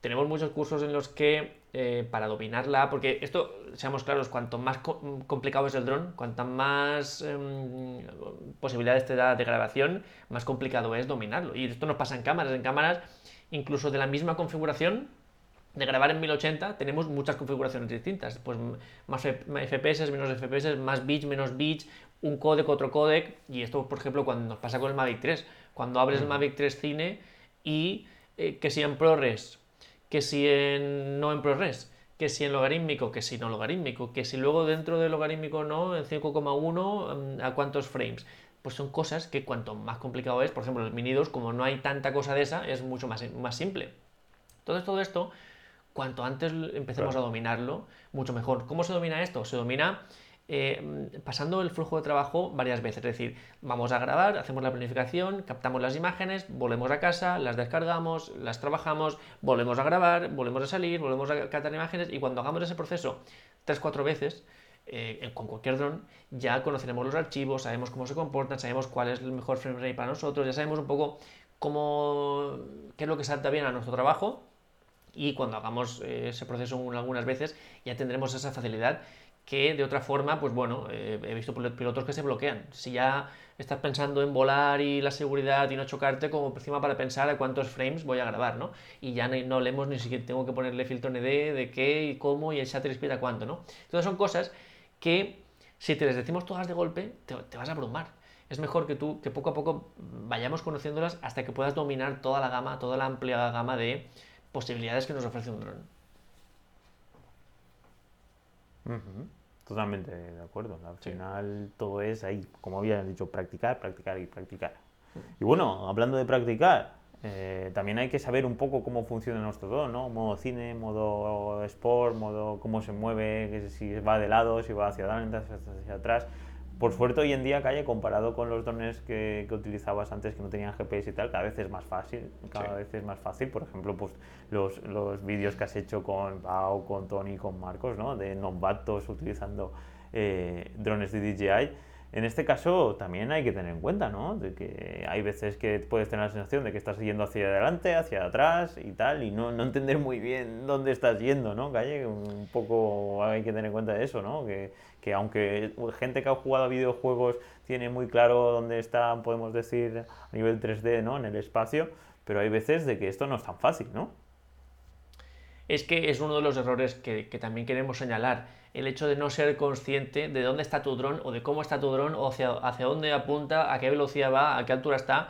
tenemos muchos cursos en los que eh, para dominarla, porque esto, seamos claros, cuanto más complicado es el dron, cuantas más em, posibilidades te da de grabación, más complicado es dominarlo. Y esto nos pasa en cámaras, en cámaras incluso de la misma configuración, de grabar en 1080 tenemos muchas configuraciones distintas, pues más FPS, menos FPS, más bits, menos bits, un codec, otro codec, y esto por ejemplo cuando nos pasa con el Mavic 3, cuando abres el Mavic 3 Cine y eh, que si en ProRes que si en, no en ProRes, que si en logarítmico, que si no logarítmico, que si luego dentro del logarítmico no, en 5,1 mm, a cuántos frames. Pues son cosas que cuanto más complicado es, por ejemplo, los mini como no hay tanta cosa de esa, es mucho más, más simple. Entonces todo esto, cuanto antes empecemos a dominarlo, mucho mejor. ¿Cómo se domina esto? Se domina eh, pasando el flujo de trabajo varias veces. Es decir, vamos a grabar, hacemos la planificación, captamos las imágenes, volvemos a casa, las descargamos, las trabajamos, volvemos a grabar, volvemos a salir, volvemos a captar imágenes y cuando hagamos ese proceso 3-4 veces, eh, con cualquier dron, ya conoceremos los archivos, sabemos cómo se comportan, sabemos cuál es el mejor frame rate para nosotros, ya sabemos un poco cómo, qué es lo que salta bien a nuestro trabajo y cuando hagamos eh, ese proceso algunas veces ya tendremos esa facilidad que de otra forma, pues bueno, eh, he visto pilotos que se bloquean. Si ya estás pensando en volar y la seguridad y no chocarte, como encima para pensar a cuántos frames voy a grabar, ¿no? Y ya no, leemos ni siquiera tengo que ponerle filtro ND de qué y cómo y el shutter speed a cuánto, ¿no? Entonces son cosas que si te les decimos todas de golpe, te, te vas a abrumar. Es mejor que tú, que poco a poco vayamos conociéndolas hasta que puedas dominar toda la gama, toda la amplia gama de posibilidades que nos ofrece un dron. Totalmente de acuerdo. Al final todo es ahí, como había dicho, practicar, practicar y practicar. Y bueno, hablando de practicar, eh, también hay que saber un poco cómo funciona nuestro dron, ¿no? Modo cine, modo sport, modo cómo se mueve, si va de lado, si va hacia adelante, hacia atrás por suerte hoy en día, Calle, comparado con los drones que, utilizabas antes que no tenían GPS y tal, cada vez es más fácil, cada vez es más fácil. Por ejemplo, pues los, los vídeos que has hecho con Pau, con Tony, con Marcos, ¿no? De novatos utilizando eh, drones de DJI. En este caso también hay que tener en cuenta, ¿no? De que hay veces que puedes tener la sensación de que estás yendo hacia adelante, hacia atrás y tal, y no, entender muy bien dónde estás yendo, ¿no? Calle, un poco hay que tener en cuenta eso, ¿no? Que, que aunque gente que ha jugado a videojuegos tiene muy claro dónde está, podemos decir, a nivel 3D, ¿no? En el espacio, pero hay veces de que esto no es tan fácil, ¿no? Es que es uno de los errores que también queremos señalar el hecho de no ser consciente de dónde está tu dron o de cómo está tu dron o hacia, hacia dónde apunta, a qué velocidad va, a qué altura está,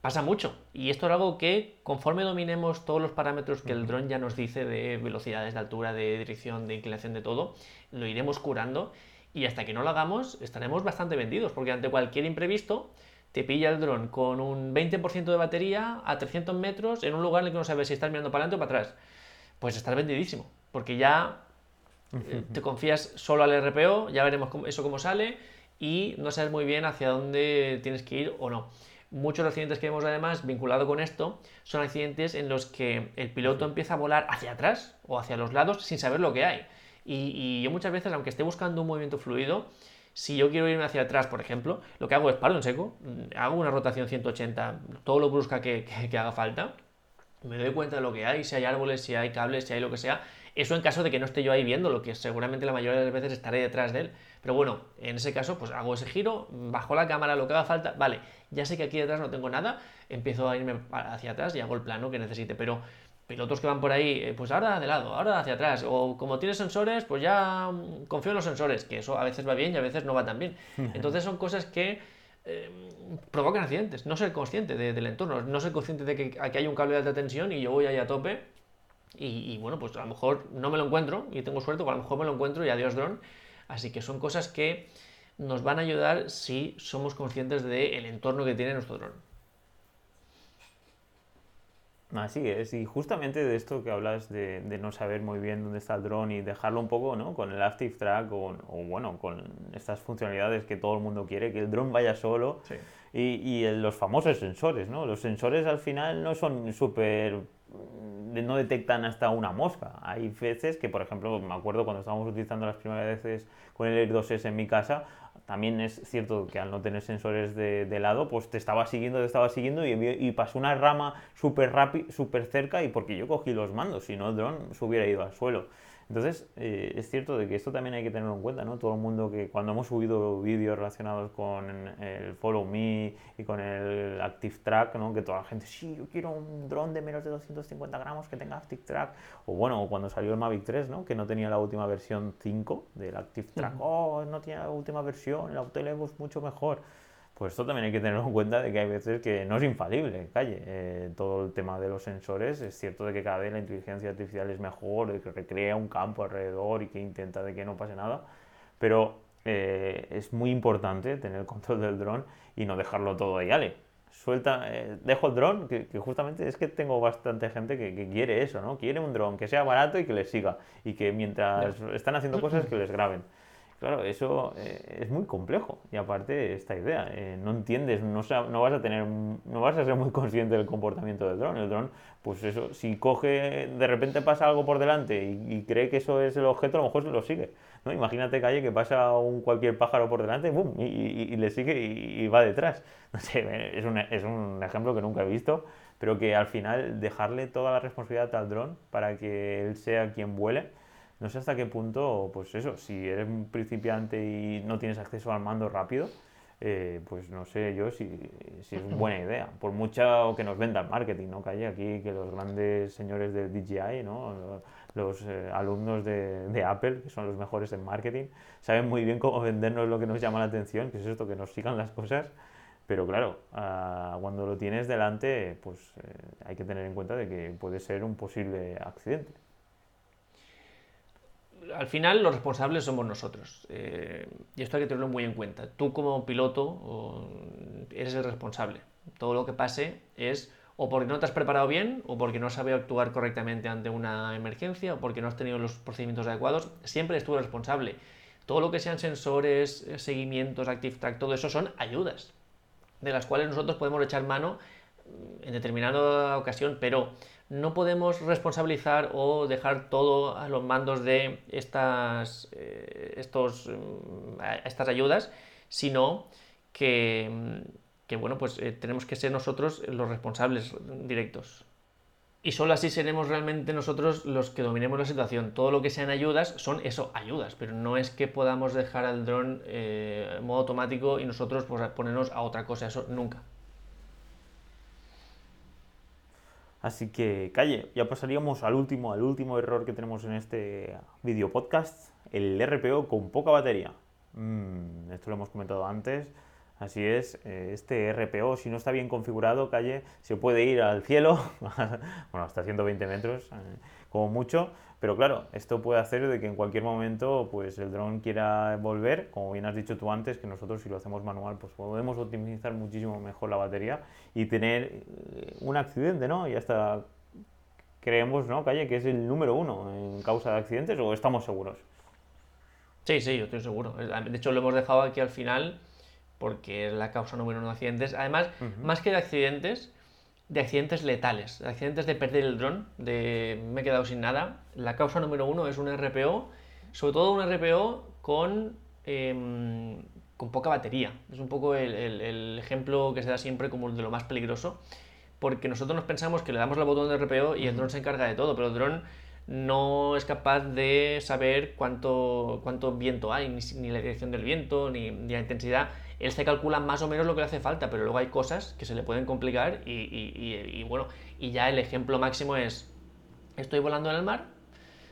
pasa mucho. Y esto es algo que conforme dominemos todos los parámetros que el dron ya nos dice de velocidades, de altura, de dirección, de inclinación, de todo, lo iremos curando y hasta que no lo hagamos estaremos bastante vendidos porque ante cualquier imprevisto te pilla el dron con un 20% de batería a 300 metros en un lugar en el que no sabes si estás mirando para adelante o para atrás. Pues estás vendidísimo, porque ya eh, te confías solo al RPO, ya veremos eso cómo sale y no sabes muy bien hacia dónde tienes que ir o no. Muchos accidentes que vemos además vinculado con esto son accidentes en los que el piloto empieza a volar hacia atrás o hacia los lados sin saber lo que hay. Y, yo muchas veces, aunque esté buscando un movimiento fluido, si yo quiero irme hacia atrás, por ejemplo, lo que hago es paro en seco, mm, hago una rotación 180, todo lo brusca que, haga falta, me doy cuenta de lo que hay, si hay árboles, si hay cables, si hay lo que sea. Eso en caso de que no esté yo ahí viendo, lo que seguramente la mayoría de las veces estaré detrás de él. Pero bueno, en ese caso, pues hago ese giro, bajo la cámara, lo que haga falta, vale, ya sé que aquí detrás no tengo nada, empiezo a irme hacia atrás y hago el plano que necesite. Pero pilotos que van por ahí, eh, pues ahora de lado, ahora hacia atrás, o como tienes sensores, pues ya mm, confío en los sensores, que eso a veces va bien y a veces no va tan bien. Entonces son cosas que eh, provocan accidentes, no ser consciente del entorno, no ser consciente de que aquí hay un cable de alta tensión y yo voy ahí a tope y, bueno, pues a lo mejor no me lo encuentro y tengo suerte, o a lo mejor me lo encuentro y adiós dron. Así que son cosas que nos van a ayudar si somos conscientes del entorno que tiene nuestro dron. Así es, y justamente de esto que hablas de, no saber muy bien dónde está el dron y dejarlo un poco ¿no? con el Active Track o, bueno, con estas funcionalidades que todo el mundo quiere, que el dron vaya solo y, y los famosos sensores, ¿no? Los sensores al final no son súper no detectan hasta una mosca. Hay veces que, por ejemplo, me acuerdo cuando estábamos utilizando las primeras veces con el Air 2S en mi casa, también es cierto que al no tener sensores de, lado, pues te estaba siguiendo, te estaba siguiendo y, pasó una rama súper rápido, súper cerca y porque yo cogí los mandos, si no el dron se hubiera ido al suelo. Entonces, eh, es cierto de que esto también hay que tenerlo en cuenta, ¿no? Todo el mundo que cuando hemos subido vídeos relacionados con el Follow Me y con el Active Track, ¿no? Que toda la gente, sí, yo quiero un dron de menos de 250 gramos que tenga Active Track. O bueno, cuando salió el Mavic 3, ¿no? Que no tenía la última versión 5 del Active Track. Oh, no tiene la última versión, el Autolevo es mucho mejor pues esto también hay que tenerlo en cuenta de que hay veces que no es infalible, calle. Eh, todo el tema de los sensores, es cierto de que cada vez la inteligencia artificial es mejor, de que recrea un campo alrededor y que intenta de que no pase nada, pero eh, es muy importante tener el control del dron y no dejarlo todo ahí, ale. Suelta, eh, dejo el dron, que, justamente es que tengo bastante gente que, que, quiere eso, ¿no? Quiere un dron que sea barato y que les siga y que mientras están haciendo cosas que les graben. Claro, eso eh, es muy complejo. Y aparte, esta idea, eh, no entiendes, no, no, vas a tener, no vas a ser muy consciente del comportamiento del dron. El dron, pues eso, si coge, de repente pasa algo por delante y, cree que eso es el objeto, a lo mejor se lo sigue. ¿no? Imagínate, Calle, que pasa un cualquier pájaro por delante ¡bum! Y, le sigue y, va detrás. No sé, es un, es un ejemplo que nunca he visto, pero que al final dejarle toda la responsabilidad al dron para que él sea quien vuele no sé hasta qué punto, pues eso, si eres un principiante y no tienes acceso al mando rápido, eh, pues no sé yo si, si, es buena idea. Por mucho que nos venda el marketing, ¿no? Que hay aquí que los grandes señores de DJI, ¿no? Los eh, alumnos de, de, Apple, que son los mejores en marketing, saben muy bien cómo vendernos lo que nos llama la atención, que es esto, que nos sigan las cosas. Pero claro, ah, cuando lo tienes delante, pues eh, hay que tener en cuenta de que puede ser un posible accidente al final los responsables somos nosotros. Eh, y esto hay que tenerlo muy en cuenta. Tú como piloto eres el responsable. Todo lo que pase es o porque no te has preparado bien, o porque no has sabido actuar correctamente ante una emergencia, o porque no has tenido los procedimientos adecuados. Siempre eres tú el responsable. Todo lo que sean sensores, eh, seguimientos, Active Track, todo eso son ayudas, de las cuales nosotros podemos echar mano en determinada ocasión, pero no podemos responsabilizar o dejar todo a los mandos de estas, eh, estos, mm, estas ayudas, sino que, mm, bueno, pues eh, tenemos que ser nosotros los responsables directos. Y solo así seremos realmente nosotros los que dominemos la situación. Todo lo que sean ayudas son eso, ayudas, pero no es que podamos dejar al dron eh, en modo automático y nosotros pues, ponernos a otra cosa, eso nunca. Así que, calle, ya pasaríamos al último, al último error que tenemos en este video podcast, el RPO con poca batería. Mm, esto lo hemos comentado antes. Así es, eh, este RPO, si no está bien configurado, calle, se puede ir al cielo, bueno, hasta 120 metros, eh, como mucho, pero claro, esto puede hacer de que en cualquier momento pues el dron quiera volver, como bien has dicho tú antes, que nosotros si lo hacemos manual pues podemos optimizar muchísimo mejor la batería y tener eh, un accidente, ¿no? Y hasta creemos, ¿no, Calle, que es el número uno en causa de accidentes o estamos seguros? Sí, sí, yo estoy seguro. De hecho, lo hemos dejado aquí al final porque es la causa número uno de accidentes. Además, más que de accidentes, de accidentes letales, de accidentes de perder el dron, de me he quedado sin nada. La causa número uno es un RPO, sobre todo un RPO con, em, con poca batería. Es un poco el, el, ejemplo que se da siempre como de lo más peligroso, porque nosotros nos pensamos que le damos el botón de RPO y el dron se encarga de todo, pero el dron no es capaz de saber cuánto, cuánto viento hay, ni, la dirección del viento, ni, la intensidad. Él se calcula más o menos lo que le hace falta, pero luego hay cosas que se le pueden complicar y, bueno, y ya el ejemplo máximo es, estoy volando en el mar,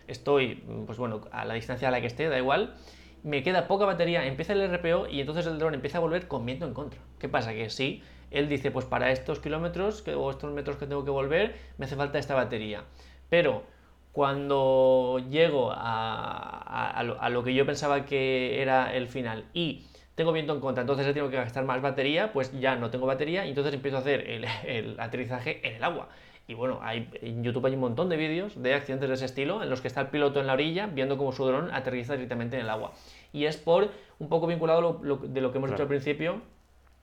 estoy, pues bueno, a la distancia a la que esté, da igual, me queda poca batería, empieza el RPO y entonces el dron empieza a volver con viento en contra. ¿Qué pasa? Que sí, él dice, pues para estos kilómetros o estos metros que tengo que volver, me hace falta esta batería. Pero cuando llego a, lo, que yo pensaba que era el final y tengo viento en contra, entonces tengo que gastar más batería, pues ya no tengo batería y entonces empiezo a hacer el, aterrizaje en el agua. Y bueno, hay, en YouTube hay un montón de vídeos de accidentes de ese estilo en los que está el piloto en la orilla viendo cómo su dron aterriza directamente en el agua. Y es por un poco vinculado de lo que hemos dicho al principio,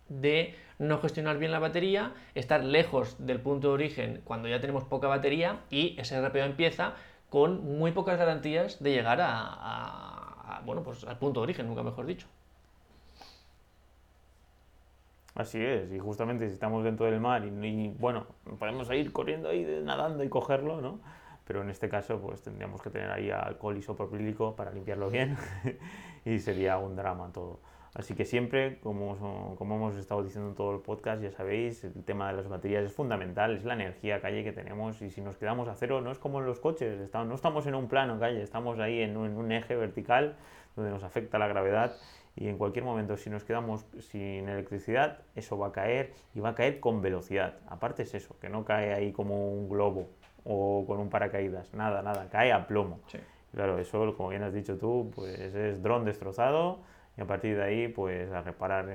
de no gestionar bien la batería, estar lejos del punto de origen cuando ya tenemos poca batería y ese RPO empieza con muy pocas garantías de llegar a, bueno, pues al punto de origen, nunca mejor dicho. Así es, y justamente si estamos dentro del mar y, bueno, podemos ir corriendo ahí, nadando y cogerlo, ¿no? Pero en este caso, pues tendríamos que tener ahí alcohol isopropílico para limpiarlo bien y sería un drama todo. Así que siempre, como, como hemos estado diciendo en todo el podcast, ya sabéis, el tema de las baterías es fundamental, es la energía calle que tenemos y si nos quedamos a cero no es como en los coches, no estamos en un plano calle, estamos ahí en un, eje vertical donde nos afecta la gravedad y en cualquier momento si nos quedamos sin electricidad eso va a caer y va a caer con velocidad. Aparte es eso, que no cae ahí como un globo o con un paracaídas, nada, nada, cae a plomo. Claro, eso como bien has dicho tú, pues es dron destrozado y a partir de ahí pues a reparar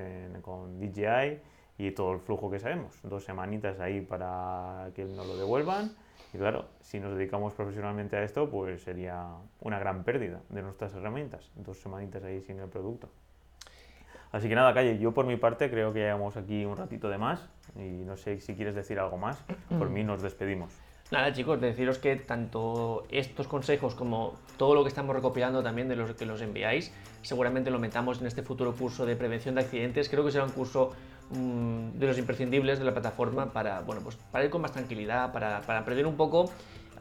con DJI y todo el flujo que sabemos. Dos semanitas ahí para que nos lo devuelvan y claro, si nos dedicamos profesionalmente a esto pues sería una gran pérdida de nuestras herramientas, dos semanitas ahí sin el producto. Así que nada, Calle, yo por mi parte creo que llevamos aquí un ratito de más y no sé si quieres decir algo más. Por mí nos despedimos. Nada, chicos, deciros que tanto estos consejos como todo lo que estamos recopilando también de los que los enviáis, seguramente lo metamos en este futuro curso de prevención de accidentes. Creo que será un curso mm, de los imprescindibles de la plataforma para, bueno, pues para ir con más tranquilidad, para, para aprender un poco.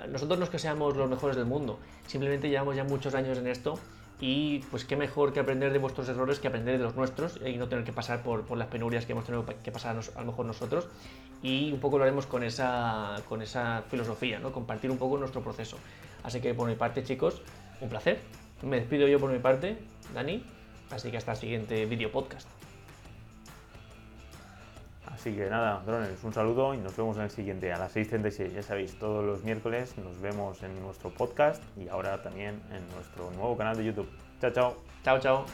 Nosotros no es que seamos los mejores del mundo, simplemente llevamos ya muchos años en esto y pues qué mejor que aprender de vuestros errores que aprender de los nuestros y no tener que pasar por, por las penurias que hemos tenido que pasar a, lo mejor nosotros y un poco lo haremos con esa, con esa filosofía, ¿no? compartir un poco nuestro proceso. Así que por mi parte chicos, un placer. Me despido yo por mi parte, Dani, así que hasta el siguiente video podcast. Así que nada, drones, un saludo y nos vemos en el siguiente a las 6.36. Ya sabéis, todos los miércoles nos vemos en nuestro podcast y ahora también en nuestro nuevo canal de YouTube. Chao, chao. Chao, chao.